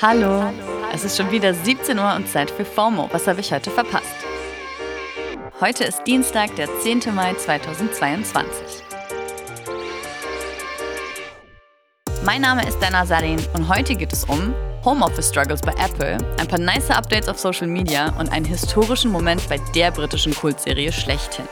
Hallo. Es ist schon wieder 17 Uhr und Zeit für FOMO. Was habe ich heute verpasst? Heute ist Dienstag, der 10. Mai 2022. Mein Name ist Dana Sarin und heute geht es um Homeoffice Struggles bei Apple, ein paar nice Updates auf Social Media und einen historischen Moment bei der britischen Kultserie schlechthin.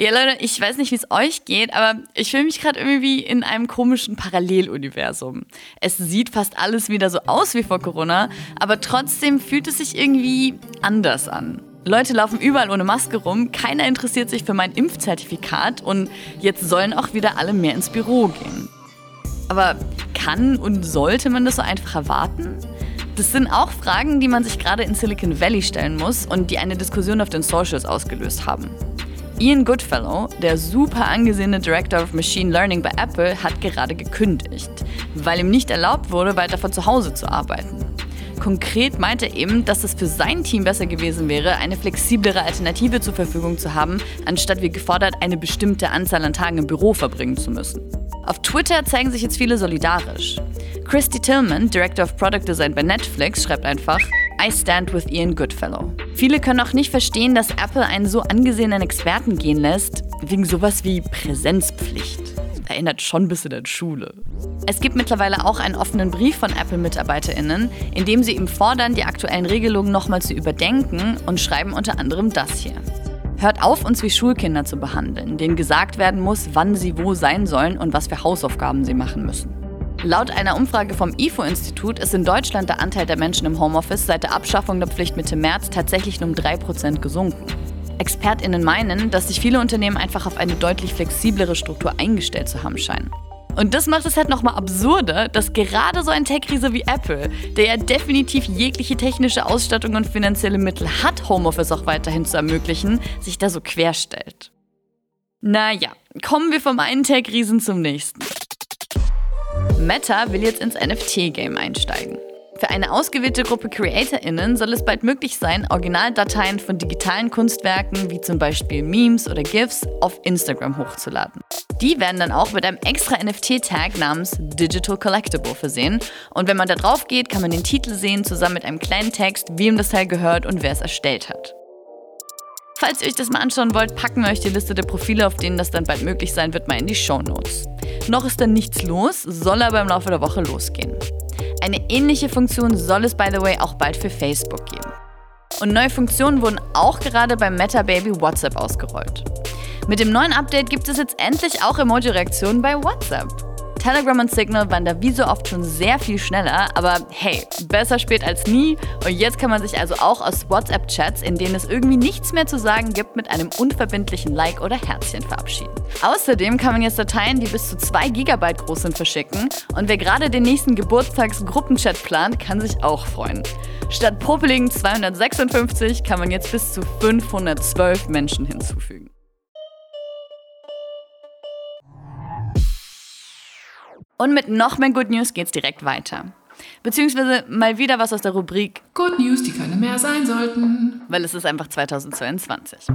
Ja, Leute, ich weiß nicht, wie es euch geht, aber ich fühle mich gerade irgendwie in einem komischen Paralleluniversum. Es sieht fast alles wieder so aus wie vor Corona, aber trotzdem fühlt es sich irgendwie anders an. Leute laufen überall ohne Maske rum, keiner interessiert sich für mein Impfzertifikat und jetzt sollen auch wieder alle mehr ins Büro gehen. Aber kann und sollte man das so einfach erwarten? Das sind auch Fragen, die man sich gerade in Silicon Valley stellen muss und die eine Diskussion auf den Socials ausgelöst haben. Ian Goodfellow, der super angesehene Director of Machine Learning bei Apple, hat gerade gekündigt, weil ihm nicht erlaubt wurde, weiter von zu Hause zu arbeiten. Konkret meinte er eben, dass es für sein Team besser gewesen wäre, eine flexiblere Alternative zur Verfügung zu haben, anstatt wie gefordert eine bestimmte Anzahl an Tagen im Büro verbringen zu müssen. Auf Twitter zeigen sich jetzt viele solidarisch. Christy Tillman, Director of Product Design bei Netflix, schreibt einfach, I stand with Ian Goodfellow. Viele können auch nicht verstehen, dass Apple einen so angesehenen Experten gehen lässt, wegen sowas wie Präsenzpflicht. Erinnert schon ein bisschen an Schule. Es gibt mittlerweile auch einen offenen Brief von Apple-MitarbeiterInnen, in dem sie ihm fordern, die aktuellen Regelungen nochmal zu überdenken und schreiben unter anderem das hier. Hört auf, uns wie Schulkinder zu behandeln, denen gesagt werden muss, wann sie wo sein sollen und was für Hausaufgaben sie machen müssen. Laut einer Umfrage vom IFO-Institut ist in Deutschland der Anteil der Menschen im Homeoffice seit der Abschaffung der Pflicht Mitte März tatsächlich um 3% gesunken. ExpertInnen meinen, dass sich viele Unternehmen einfach auf eine deutlich flexiblere Struktur eingestellt zu haben scheinen. Und das macht es halt nochmal absurder, dass gerade so ein Tech-Riese wie Apple, der ja definitiv jegliche technische Ausstattung und finanzielle Mittel hat, Homeoffice auch weiterhin zu ermöglichen, sich da so querstellt. Naja, kommen wir vom einen Tech-Riesen zum nächsten. Meta will jetzt ins NFT-Game einsteigen. Für eine ausgewählte Gruppe CreatorInnen soll es bald möglich sein, Originaldateien von digitalen Kunstwerken wie zum Beispiel Memes oder GIFs auf Instagram hochzuladen. Die werden dann auch mit einem extra NFT-Tag namens Digital Collectible versehen. Und wenn man da drauf geht, kann man den Titel sehen, zusammen mit einem kleinen Text, wem das Teil gehört und wer es erstellt hat. Falls ihr euch das mal anschauen wollt, packen wir euch die Liste der Profile, auf denen das dann bald möglich sein wird, mal in die Show Notes. Noch ist dann nichts los, soll aber im Laufe der Woche losgehen. Eine ähnliche Funktion soll es, by the way, auch bald für Facebook geben. Und neue Funktionen wurden auch gerade beim Meta Baby WhatsApp ausgerollt. Mit dem neuen Update gibt es jetzt endlich auch Emoji-Reaktionen bei WhatsApp. Telegram und Signal waren da wie so oft schon sehr viel schneller, aber hey, besser spät als nie. Und jetzt kann man sich also auch aus WhatsApp-Chats, in denen es irgendwie nichts mehr zu sagen gibt, mit einem unverbindlichen Like oder Herzchen verabschieden. Außerdem kann man jetzt Dateien, die bis zu 2 GB groß sind, verschicken. Und wer gerade den nächsten Geburtstagsgruppenchat plant, kann sich auch freuen. Statt popeligen 256 kann man jetzt bis zu 512 Menschen hinzufügen. Und mit noch mehr Good News geht's direkt weiter. Beziehungsweise mal wieder was aus der Rubrik Good News, die keine mehr sein sollten. Weil es ist einfach 2022.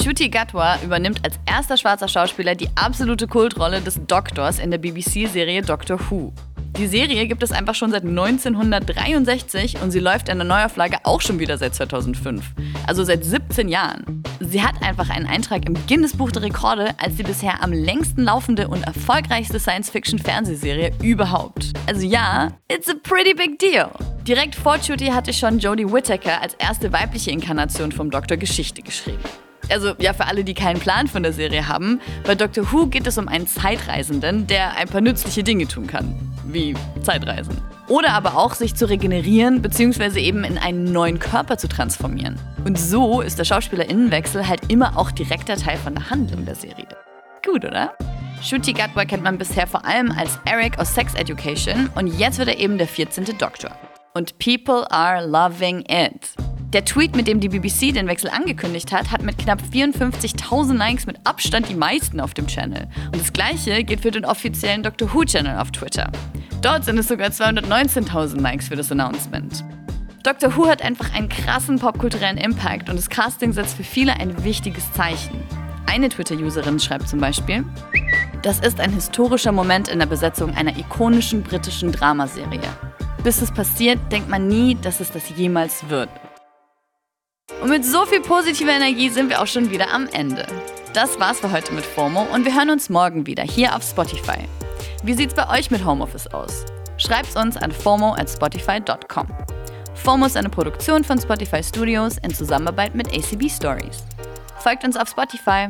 Chuti Gatwa übernimmt als erster schwarzer Schauspieler die absolute Kultrolle des Doktors in der BBC-Serie Doctor Who. Die Serie gibt es einfach schon seit 1963 und sie läuft in der Neuauflage auch schon wieder seit 2005. Also seit 17 Jahren. Sie hat einfach einen Eintrag im Guinness Buch der Rekorde als die bisher am längsten laufende und erfolgreichste Science-Fiction-Fernsehserie überhaupt. Also ja, it's a pretty big deal. Direkt vor Chuti hatte schon Jodie Whittaker als erste weibliche Inkarnation vom Doktor Geschichte geschrieben also ja, für alle, die keinen Plan von der Serie haben, bei Doctor Who geht es um einen Zeitreisenden, der ein paar nützliche Dinge tun kann. Wie Zeitreisen. Oder aber auch sich zu regenerieren, beziehungsweise eben in einen neuen Körper zu transformieren. Und so ist der Schauspielerinnenwechsel halt immer auch direkter Teil von der Handlung der Serie. Gut, oder? Shuti Gatwa kennt man bisher vor allem als Eric aus Sex Education und jetzt wird er eben der 14. Doktor. Und people are loving it. Der Tweet, mit dem die BBC den Wechsel angekündigt hat, hat mit knapp 54.000 Likes mit Abstand die meisten auf dem Channel. Und das gleiche gilt für den offiziellen Doctor Who-Channel auf Twitter. Dort sind es sogar 219.000 Likes für das Announcement. Doctor Who hat einfach einen krassen popkulturellen Impact und das Casting setzt für viele ein wichtiges Zeichen. Eine Twitter-Userin schreibt zum Beispiel, das ist ein historischer Moment in der Besetzung einer ikonischen britischen Dramaserie. Bis es passiert, denkt man nie, dass es das jemals wird. Und mit so viel positiver Energie sind wir auch schon wieder am Ende. Das war's für heute mit FOMO und wir hören uns morgen wieder hier auf Spotify. Wie sieht's bei euch mit Homeoffice aus? Schreibt's uns an FOMO at spotify.com. FOMO ist eine Produktion von Spotify Studios in Zusammenarbeit mit ACB Stories. Folgt uns auf Spotify.